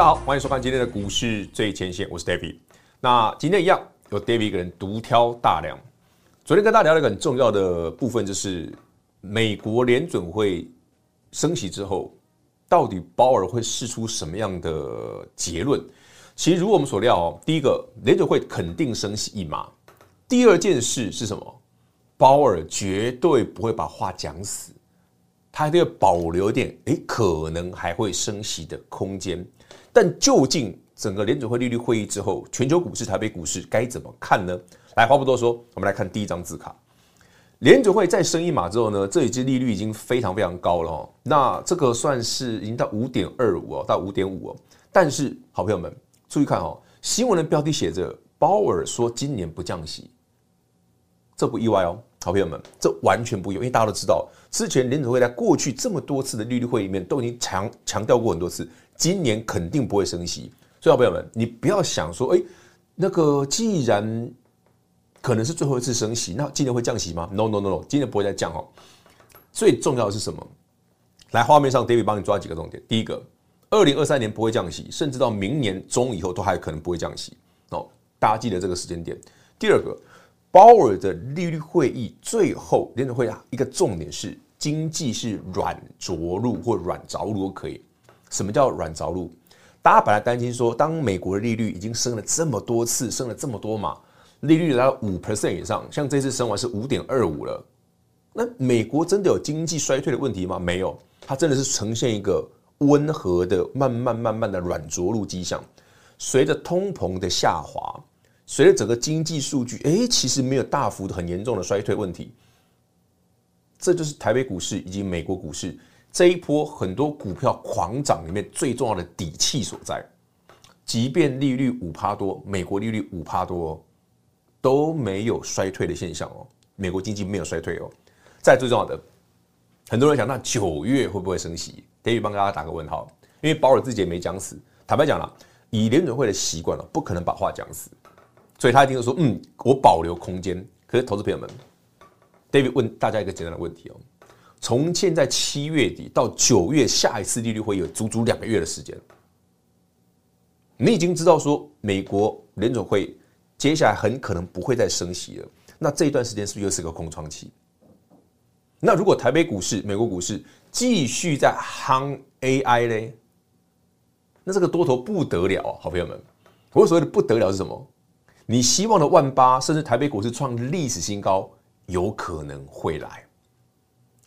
大家好，欢迎收看今天的股市最前线，我是 David。那今天一样有 David 一个人独挑大梁。昨天跟大家聊了一个很重要的部分，就是美国联准会升息之后，到底鲍尔会试出什么样的结论？其实如我们所料哦，第一个联准会肯定升息一码，第二件事是什么？鲍尔绝对不会把话讲死，他一定要保留一点，诶，可能还会升息的空间。但究竟整个联准会利率会议之后，全球股市、台北股市该怎么看呢？来，话不多说，我们来看第一张字卡。联准会再升一码之后呢，这一支利率已经非常非常高了哦。那这个算是已经到五点二五哦，到五点五哦。但是，好朋友们注意看哦，新闻的标题写着鲍尔说今年不降息，这不意外哦，好朋友们，这完全不意外，因为大家都知道，之前联准会在过去这么多次的利率会里面都已经强强调过很多次。今年肯定不会升息，所以，好朋友们，你不要想说，哎，那个既然可能是最后一次升息，那今年会降息吗？No，No，No，No，今年不会再降哦。最重要的是什么？来，画面上，David 帮你抓几个重点。第一个，二零二三年不会降息，甚至到明年中以后都还可能不会降息哦。大家记得这个时间点。第二个，鲍尔的利率会议最后联准会啊，一个重点是经济是软着陆或软着陆都可以。什么叫软着陆？大家本来担心说，当美国的利率已经升了这么多次，升了这么多嘛，利率来到五 percent 以上，像这次升完是五点二五了，那美国真的有经济衰退的问题吗？没有，它真的是呈现一个温和的、慢慢慢慢的软着陆迹象。随着通膨的下滑，随着整个经济数据，哎，其实没有大幅的、很严重的衰退问题。这就是台北股市以及美国股市。这一波很多股票狂涨里面最重要的底气所在，即便利率五趴多，美国利率五趴多，都没有衰退的现象哦。美国经济没有衰退哦。再最重要的，很多人想，那九月会不会升息？等于帮大家打个问号，因为保尔自己也没讲死。坦白讲了，以联准会的习惯了，不可能把话讲死，所以他一定会说，嗯，我保留空间。可是，投资朋友们，David 问大家一个简单的问题哦。从现在七月底到九月下一次利率会有足足两个月的时间，你已经知道说美国联准会接下来很可能不会再升息了。那这一段时间是不是又是个空窗期？那如果台北股市、美国股市继续在夯 AI 呢？那这个多头不得了，好朋友们，我所谓的不得了是什么？你希望的万八，甚至台北股市创历史新高，有可能会来。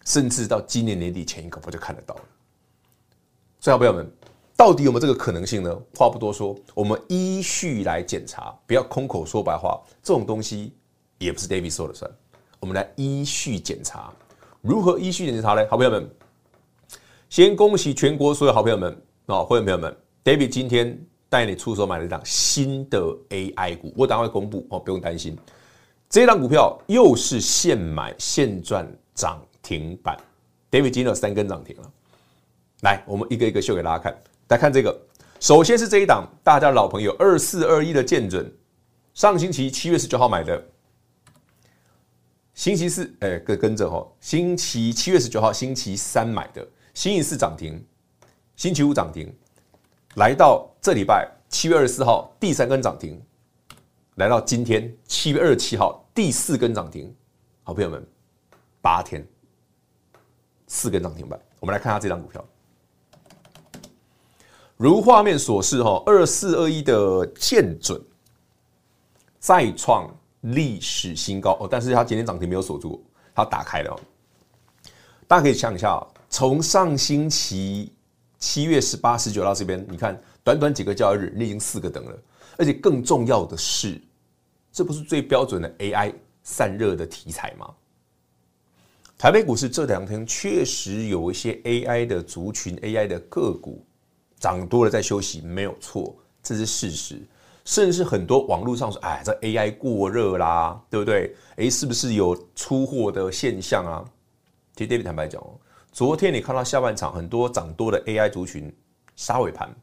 甚至到今年年底前一个，我就看得到了。所以，好朋友们，到底有没有这个可能性呢？话不多说，我们依序来检查，不要空口说白话。这种东西也不是 David 说了算。我们来依序检查，如何依序检查呢？好朋友们，先恭喜全国所有好朋友们啊，会员朋友们，David 今天带你出手买了一档新的 AI 股，我等会公布哦，不用担心。这档股票又是现买现赚涨停板，David 今天有三根涨停了。来，我们一个一个秀给大家看。来看这个，首先是这一档，大家老朋友二四二一的建准，上星期七月十九号买的，星期四哎跟跟着哈，星期七月十九号星期三买的，星期四涨停，星期五涨停，来到这礼拜七月二十四号第三根涨停，来到今天七月二十七号第四根涨停，好朋友们，八天。四根涨停板，我们来看下这张股票。如画面所示，哈，二四二一的建准再创历史新高哦，但是它今天涨停没有锁住，它打开了。大家可以想一下，从上星期七月十八、十九到这边，你看短短几个交易日，你已经四个灯了。而且更重要的是，这不是最标准的 AI 散热的题材吗？台北股市这两天确实有一些 AI 的族群、AI 的个股涨多了，在休息，没有错，这是事实。甚至很多网络上说：“哎，这 AI 过热啦，对不对？哎，是不是有出货的现象啊？”其实 David 坦白讲哦，昨天你看到下半场很多涨多的 AI 族群杀尾盘，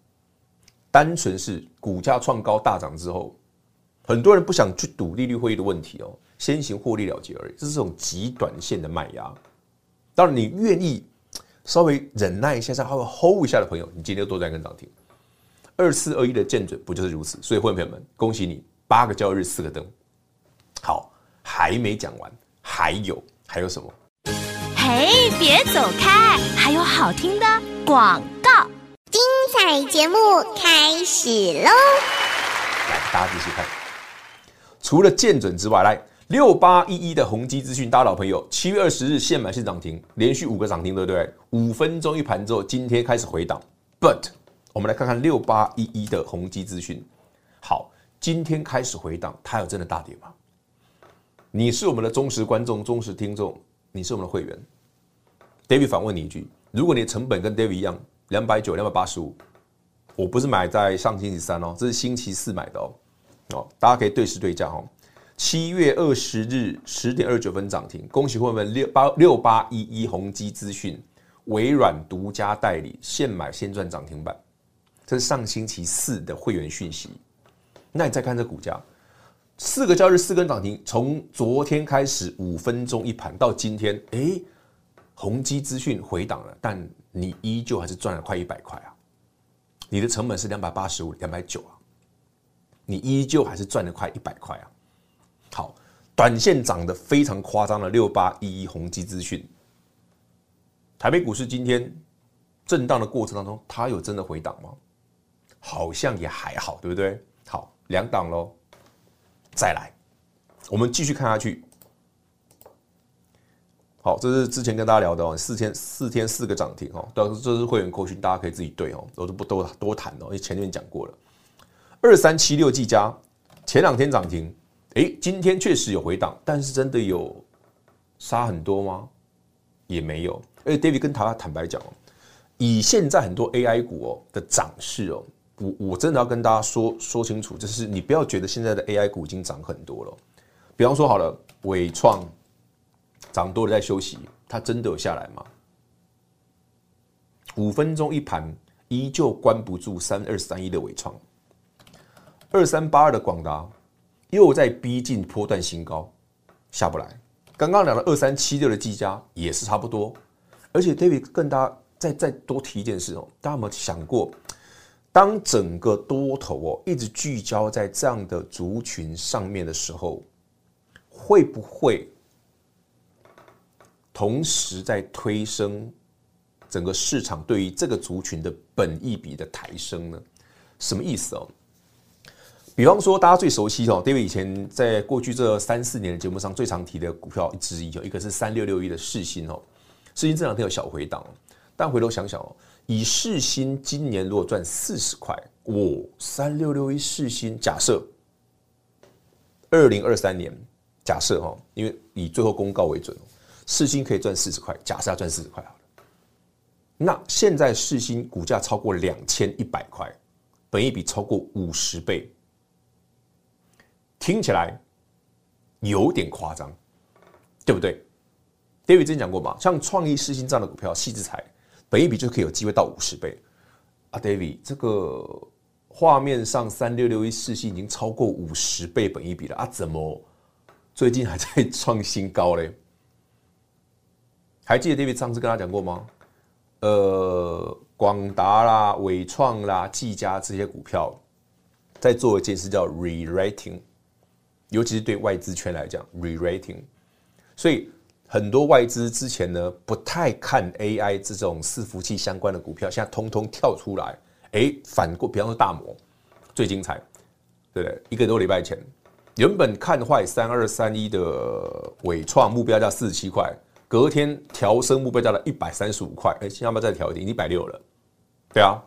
单纯是股价创高大涨之后，很多人不想去赌利率会议的问题哦。先行获利了结而已，这是这种极短线的卖压。当然，你愿意稍微忍耐一下，稍微 hold 一下的朋友，你今天多赚根涨停。二四二一的见准不就是如此？所以，会员朋友们，恭喜你八个交易日四个灯。好，还没讲完，还有还有什么？嘿，别走开，还有好听的广告。精彩节目开始喽！来，大家继续看。除了见准之外，来。六八一一的宏基资讯，大家老朋友，七月二十日现买现涨停，连续五个涨停，对不对？五分钟一盘之后，今天开始回档。But 我们来看看六八一一的宏基资讯，好，今天开始回档，它有真的大跌吗？你是我们的忠实观众、忠实听众，你是我们的会员。David 反问你一句：如果你的成本跟 David 一样，两百九、两百八十五，我不是买在上星期三哦，这是星期四买的哦。哦，大家可以对时对价哦。七月二十日十点二十九分涨停，恭喜会员六八六八一一宏基资讯，微软独家代理，现买现赚涨停板。这是上星期四的会员讯息。那你再看这股价，四个交易日四根涨停，从昨天开始五分钟一盘到今天，哎，宏基资讯回档了，但你依旧还是赚了快一百块啊！你的成本是两百八十五、两百九啊，你依旧还是赚了快一百块啊！好，短线涨得非常夸张的六八一一宏基资讯，台北股市今天震荡的过程当中，它有真的回档吗？好像也还好，对不对？好，两档喽，再来，我们继续看下去。好，这是之前跟大家聊的哦，四天四天四个涨停哦，到这是会员扣讯，大家可以自己对哦，我都不多多谈哦，因为前面讲过了。二三七六技嘉前两天涨停。哎，今天确实有回档，但是真的有杀很多吗？也没有。哎 David 跟他坦白讲哦，以现在很多 AI 股哦的涨势哦，我我真的要跟大家说说清楚，就是你不要觉得现在的 AI 股已经涨很多了。比方说好了，纬创涨多了在休息，它真的有下来吗？五分钟一盘依旧关不住三二三一的纬创，二三八二的广达。又在逼近波段新高，下不来。刚刚讲的二三七六的技嘉也是差不多。而且 David 更大再再多提一件事哦，大家有没有想过，当整个多头哦一直聚焦在这样的族群上面的时候，会不会同时在推升整个市场对于这个族群的本益比的抬升呢？什么意思哦？比方说，大家最熟悉哦，David 以前在过去这三四年的节目上最常提的股票之一，有一个是三六六一的世芯哦，世芯这两天有小回档，但回头想想哦，以世芯今年如果赚四十块，哦，三六六一世芯，假设二零二三年，假设哈，因为以最后公告为准，世芯可以赚四十块，假设要赚四十块好了，那现在世芯股价超过两千一百块，本益比超过五十倍。听起来有点夸张，对不对？David 之前讲过嘛，像创意四星这样的股票，矽智财本一比就可以有机会到五十倍啊。David，这个画面上三六六一四星已经超过五十倍本一比了啊，怎么最近还在创新高嘞？还记得 David 上次跟他讲过吗？呃，广达啦、纬创啦、技嘉这些股票在做一件事叫 re-rating。尤其是对外资圈来讲，re-rating，所以很多外资之前呢不太看 AI 这种伺服器相关的股票，现在通通跳出来，哎，反过，比方说大摩最精彩，对不对？一个多礼拜前，原本看坏三二三一的纬创目标价四十七块，隔天调升目标价了一百三十五块，哎，现在要不要再调一点？一百六了。对啊，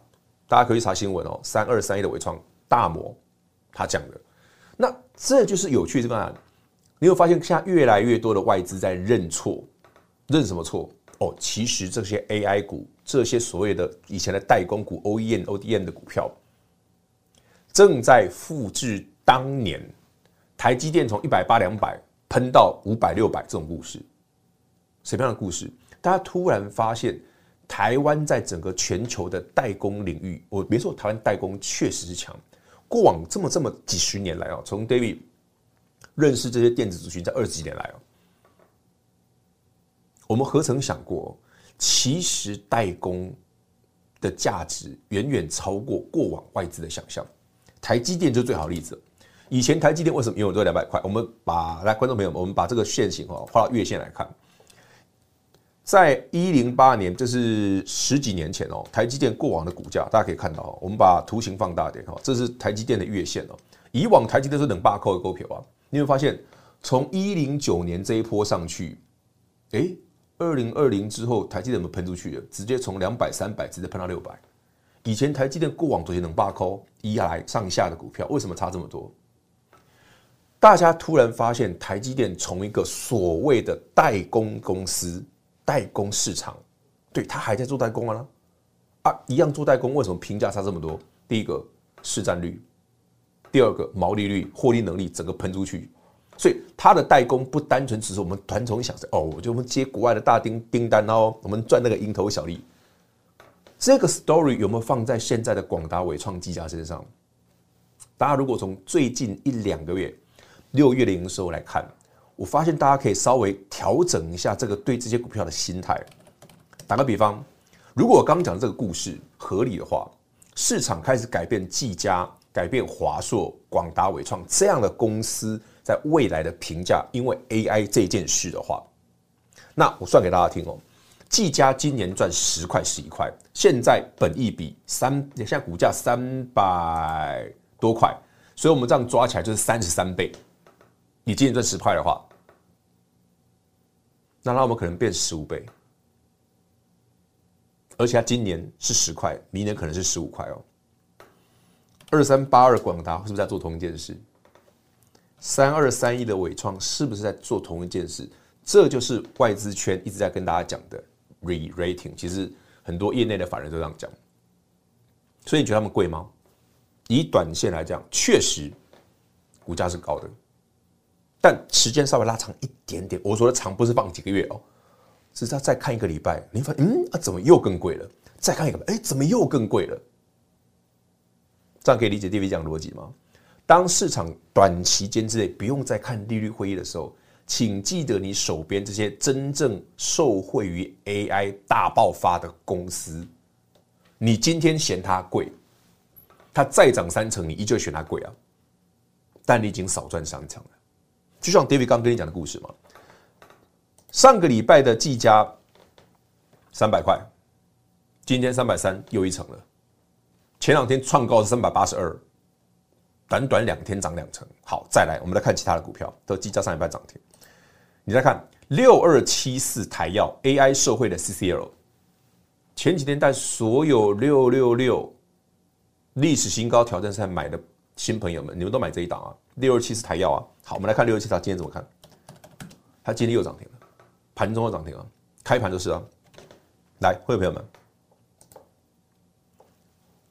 大家可以查新闻哦，三二三一的纬创大摩他讲的，那这就是有趣的地方。你有发现现在越来越多的外资在认错，认什么错？哦，其实这些 AI 股，这些所谓的以前的代工股 OEM、ODM 的股票，正在复制当年台积电从一百八、两百喷到五百、六百这种故事。什么样的故事？大家突然发现，台湾在整个全球的代工领域，我别说台湾代工确实是强。过往这么这么几十年来啊，从 David 认识这些电子族群，在二十几年来啊，我们何曾想过，其实代工的价值远远超过过往外资的想象。台积电就是最好例子。以前台积电为什么拥有这两百块？我们把来观众朋友们，我们把这个线型哦画到月线来看。在一零八年，这是十几年前哦，台积电过往的股价，大家可以看到哦，我们把图形放大一点哈，这是台积电的月线哦。以往台积电是冷霸扣的股票啊，你会发现，从一零九年这一波上去，哎，二零二零之后，台积电怎么喷出去的？直接从两百、三百直接喷到六百。以前台积电过往这些冷霸扣一来上下的股票，为什么差这么多？大家突然发现，台积电从一个所谓的代工公司。代工市场，对，他还在做代工啊，啊，一样做代工，为什么评价差这么多？第一个市占率，第二个毛利率、获利能力，整个喷出去，所以他的代工不单纯只是我们团宠想着哦，我就我们接国外的大订订单哦，我们赚那个蝇头小利。这个 story 有没有放在现在的广达、伟创、技嘉身上？大家如果从最近一两个月六月的营收来看。我发现大家可以稍微调整一下这个对这些股票的心态。打个比方，如果我刚讲的这个故事合理的话，市场开始改变技嘉、改变华硕、广达、伟创这样的公司在未来的评价，因为 AI 这件事的话，那我算给大家听哦。技嘉今年赚十块、十一块，现在本益比三，现在股价三百多块，所以我们这样抓起来就是三十三倍。你今年赚十块的话，那那我们可能变十五倍，而且它今年是十块，明年可能是十五块哦。二三八二广达是不是在做同一件事？三二三一的伟创是不是在做同一件事？这就是外资圈一直在跟大家讲的 re-rating。其实很多业内的法人都这样讲。所以你觉得他们贵吗？以短线来讲，确实股价是高的。但时间稍微拉长一点点，我说的长不是放几个月哦，只是要再看一个礼拜，你发现嗯啊，怎么又更贵了？再看一个，哎，怎么又更贵了？这样可以理解 David 这样逻辑吗？当市场短期间之内不用再看利率会议的时候，请记得你手边这些真正受惠于 AI 大爆发的公司，你今天嫌它贵，它再涨三成，你依旧嫌它贵啊，但你已经少赚三成。就像 David 刚跟你讲的故事嘛，上个礼拜的技嘉三百块，今天三百三又一成了。前两天创高是三百八十二，短短两天涨两成。好，再来，我们来看其他的股票，都技嘉上礼拜涨停。你再看六二七四台药 AI 社会的 CCL，前几天带所有六六六历史新高挑战赛买的新朋友们，你们都买这一档啊？六二七四台药啊，好，我们来看六二七，它今天怎么看？它今天又涨停了，盘中又涨停了，开盘就是啊。来，会员朋友们，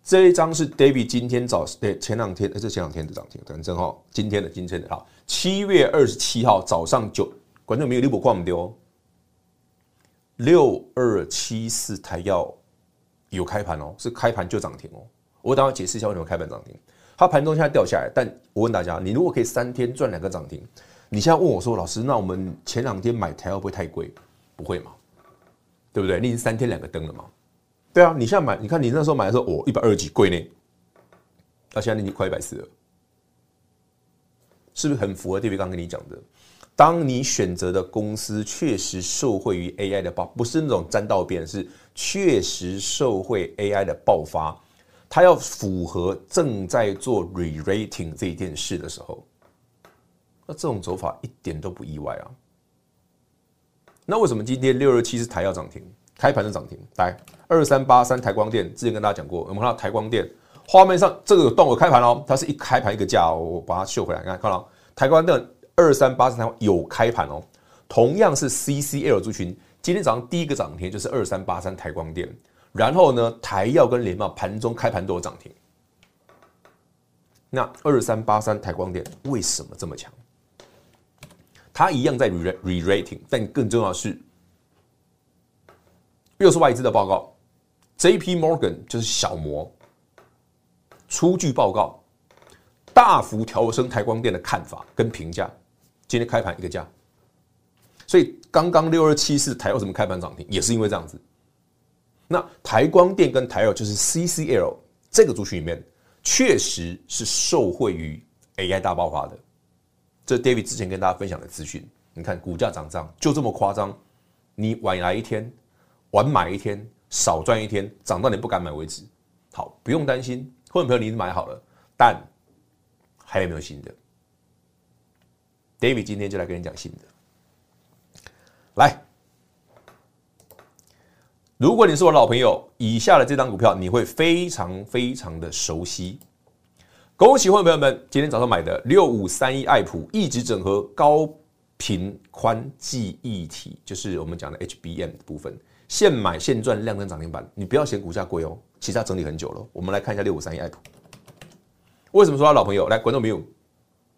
这一张是 David 今天早对前两天，这前两天的涨停，等正好今天的今天的啊，七月二十七号早上九，观众没有六百块我们丢。六二七四台药有开盘哦，是开盘就涨停哦。我等会解释一下为什么开盘涨停。它盘中现在掉下来，但我问大家，你如果可以三天赚两个涨停，你现在问我说，老师，那我们前两天买台会不会太贵？不会嘛，对不对？你已经三天两个灯了嘛？对啊，你现在买，你看你那时候买的时候，哦，一百二十几贵呢，那现在你快一百四了，是不是很符合 David 刚跟你讲的？当你选择的公司确实受惠于 AI 的爆，不是那种沾到边，是确实受惠 AI 的爆发。它要符合正在做 re-rating 这一件事的时候，那这种走法一点都不意外啊，那为什么今天六二七是台要涨停，开盘是涨停？来，二三八三台光电，之前跟大家讲过，我们看到台光电？画面上这个有动，有开盘哦，它是一开盘一个价哦，我把它秀回来，你看看到台光电二三八三有开盘哦，同样是 CCL 族群，今天早上第一个涨停就是二三八三台光电，然后呢，台耀跟联茂盘中开盘都有涨停。那二三八三台光电为什么这么强？它一样在 re-rating，但更重要的是，又是外资的报告，J.P. Morgan 就是小摩出具报告，大幅调升台光电的看法跟评价。今天开盘一个价，所以刚刚六二七四台耀怎么开盘涨停，也是因为这样子。那台光电跟台耀就是 CCL 这个族群里面。确实是受惠于 AI 大爆发的，这 David 之前跟大家分享的资讯。你看股价涨涨就这么夸张，你晚来一天，晚买一天，少赚一天，涨到你不敢买为止。好，不用担心，会员朋友你已经买好了，但还有没有新的？David 今天就来跟你讲新的。来，如果你是我老朋友。以下的这张股票你会非常非常的熟悉，恭喜会员朋友们，今天早上买的六五三一爱普一直整合高频宽记忆体，就是我们讲的 HBM 的部分，现买现赚，量增涨停板，你不要嫌股价贵哦，其实它整理很久了。我们来看一下六五三一爱普，为什么说他老朋友？来，观众朋友，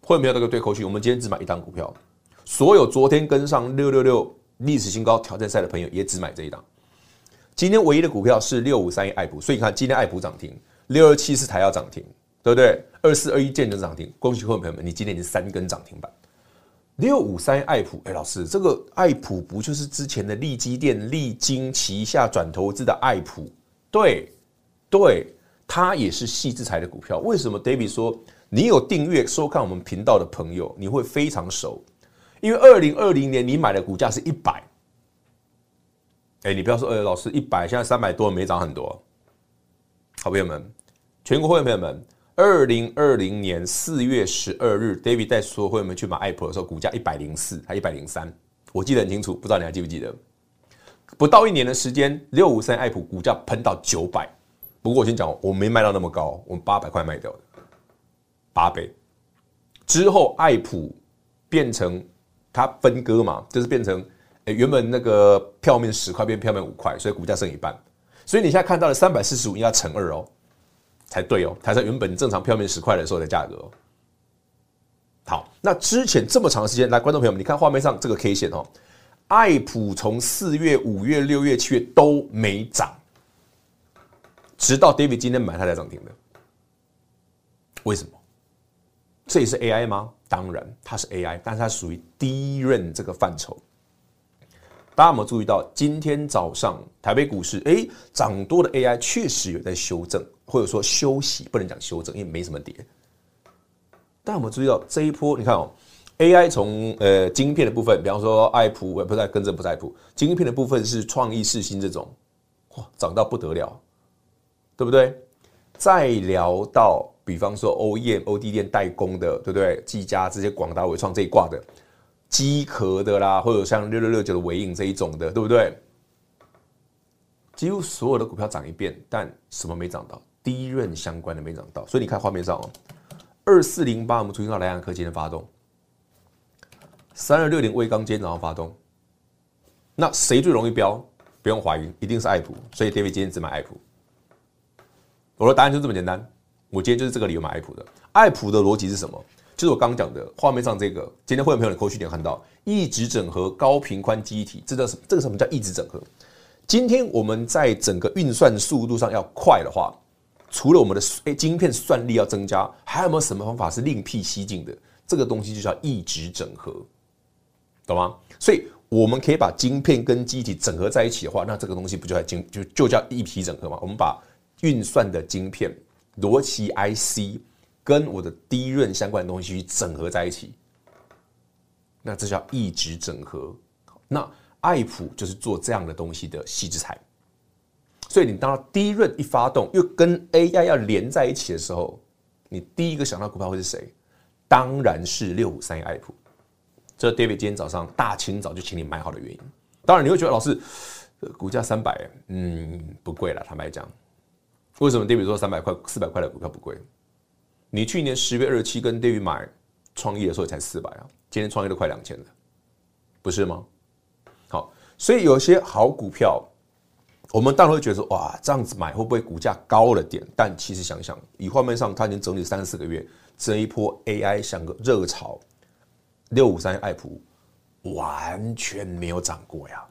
会员朋友那个对口去，我们今天只买一档股票，所有昨天跟上六六六历史新高挑战赛的朋友也只买这一档。今天唯一的股票是六五三一爱普，所以你看今天爱普涨停，六二七四台要涨停，对不对？二四二一建准涨停，恭喜各位朋友们，你今天已经三根涨停板。六五三一爱普，哎，老师，这个爱普不就是之前的利基电、力晶旗下转投资的爱普？对，对，它也是矽智财的股票。为什么？David 说，你有订阅收看我们频道的朋友，你会非常熟，因为二零二零年你买的股价是一百。哎，你不要说，呃，老师一百，现在三百多，没涨很多。好朋友们，全国会员朋友们，二零二零年四月十二日，David 带所有会员们去买爱普的时候，股价一百零四，还一百零三，我记得很清楚，不知道你还记不记得？不到一年的时间，六五三爱普股价喷到九百。不过我先讲，我没卖到那么高，我八百块卖掉的，八倍。之后爱普变成它分割嘛，就是变成。原本那个票面十块变票面五块，所以股价剩一半。所以你现在看到的三百四十五应该乘二哦，才对哦，才是原本正常票面十块的时候的价格。好，那之前这么长时间，来观众朋友们，你看画面上这个 K 线哦，爱普从四月、五月、六月、七月都没涨，直到 David 今天买它才涨停的。为什么？这也是 AI 吗？当然，它是 AI，但是它属于低润这个范畴。大家有没有注意到，今天早上台北股市，哎，涨多的 AI 确实有在修正，或者说休息，不能讲修正，因为没什么跌。大家有没有注意到这一波？你看哦，AI 从呃晶片的部分，比方说爱普，不在跟着不在普，晶片的部分是创意、四星这种，哇，涨到不得了，对不对？再聊到比方说 OEM、ODM 代工的，对不对？技嘉这些广达、纬创这一挂的。机壳的啦，或者像六六六九的尾影这一种的，对不对？几乎所有的股票涨一遍，但什么没涨到？低润相关的没涨到。所以你看画面上哦，二四零八我们出现到莱阳科技的发动，三二六零威刚今天早上发动，那谁最容易飙？不用怀疑，一定是爱普。所以 David 今天只买爱普。我的答案就这么简单，我今天就是这个理由买爱普的。爱普的逻辑是什么？就是我刚刚讲的画面上这个，今天会有朋友的扣讯点看到异质整合高频宽记忆体，这叫什？这个什么叫异质整合？今天我们在整个运算速度上要快的话，除了我们的诶晶片算力要增加，还有没有什么方法是另辟蹊径的？这个东西就叫异质整合，懂吗？所以我们可以把晶片跟记忆体整合在一起的话，那这个东西不就叫晶就就叫异体整合吗？我们把运算的晶片、逻辑 IC。跟我的低润相关的东西去整合在一起，那这叫一直整合。那爱普就是做这样的东西的矽智财。所以你当低润一发动，又跟 AI 要连在一起的时候，你第一个想到股票会是谁？当然是六五三一爱普。这 David 今天早上大清早就请你买好的原因。当然你会觉得老师股价三百，嗯，不贵了。坦白讲，为什么 David 说三百块、四百块的股票不贵？你去年十月二十七跟低于买创业的时候才四百啊，今天创业都快两千了，不是吗？好，所以有些好股票，我们当然会觉得说，哇，这样子买会不会股价高了点？但其实想想，以画面上它已经整理三四个月，这一波 AI 像个热潮，六五三爱普完全没有涨过呀，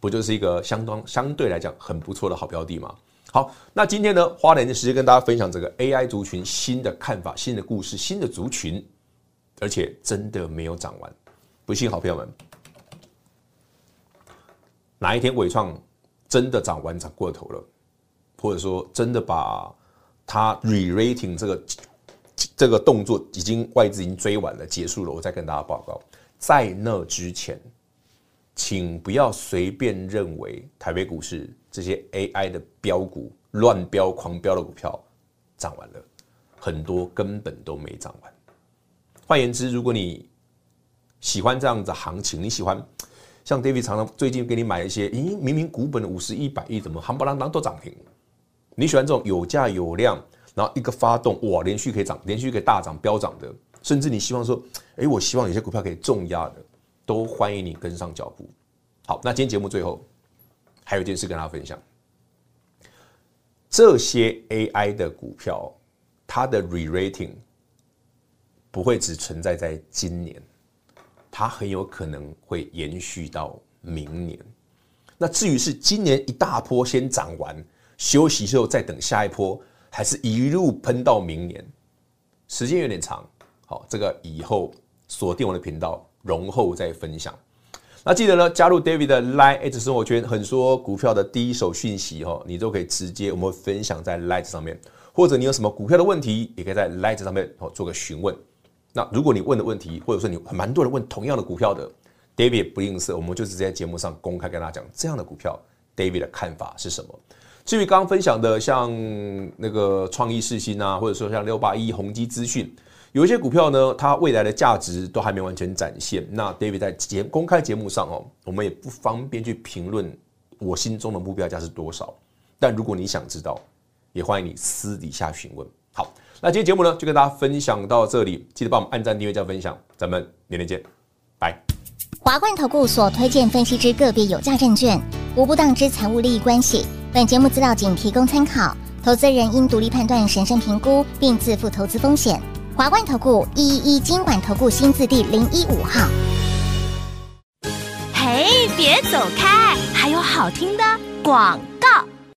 不就是一个相当相对来讲很不错的好标的吗？好，那今天呢，花点时间跟大家分享这个 AI 族群新的看法、新的故事、新的族群，而且真的没有涨完。不信，好朋友们，哪一天伟创真的涨完、涨过头了，或者说真的把它 re-rating 这个这个动作已经外资已经追完了、结束了，我再跟大家报告。在那之前，请不要随便认为台北股市。这些 AI 的标股乱飙狂飙的股票涨完了，很多根本都没涨完。换言之，如果你喜欢这样子行情，你喜欢像 David 常常最近给你买一些，咦，明明股本五十一、百亿，怎么夯不啷当都涨停？你喜欢这种有价有量，然后一个发动哇，连续可以涨，连续可以大涨飙涨的，甚至你希望说，哎，我希望有些股票可以重压的，都欢迎你跟上脚步。好，那今天节目最后。还有一件事跟大家分享，这些 AI 的股票，它的 re-rating 不会只存在在今年，它很有可能会延续到明年。那至于是今年一大波先涨完，休息之后再等下一波，还是一路喷到明年，时间有点长。好，这个以后锁定我的频道，容后再分享。那记得呢，加入 David 的 Line@ 生活圈，很多股票的第一手讯息哈，你都可以直接我们分享在 Line 上面，或者你有什么股票的问题，也可以在 Line 上面哦做个询问。那如果你问的问题，或者说你蛮多人问同样的股票的，David 不吝啬，我们就直接在节目上公开跟大家讲这样的股票，David 的看法是什么。至于刚分享的，像那个创意视新啊，或者说像六八一宏基资讯。有一些股票呢，它未来的价值都还没完全展现。那 David 在节公开节目上哦，我们也不方便去评论我心中的目标价是多少。但如果你想知道，也欢迎你私底下询问。好，那今天节目呢就跟大家分享到这里，记得帮我们按赞、订阅、加分享，咱们明天见，拜。华冠投顾所推荐分析之个别有价证券，无不当之财务利益关系。本节目资料仅提供参考，投资人应独立判断、审慎评估，并自负投资风险。华冠投顾一一一金管投顾新字第零一五号。嘿，别走开，还有好听的广。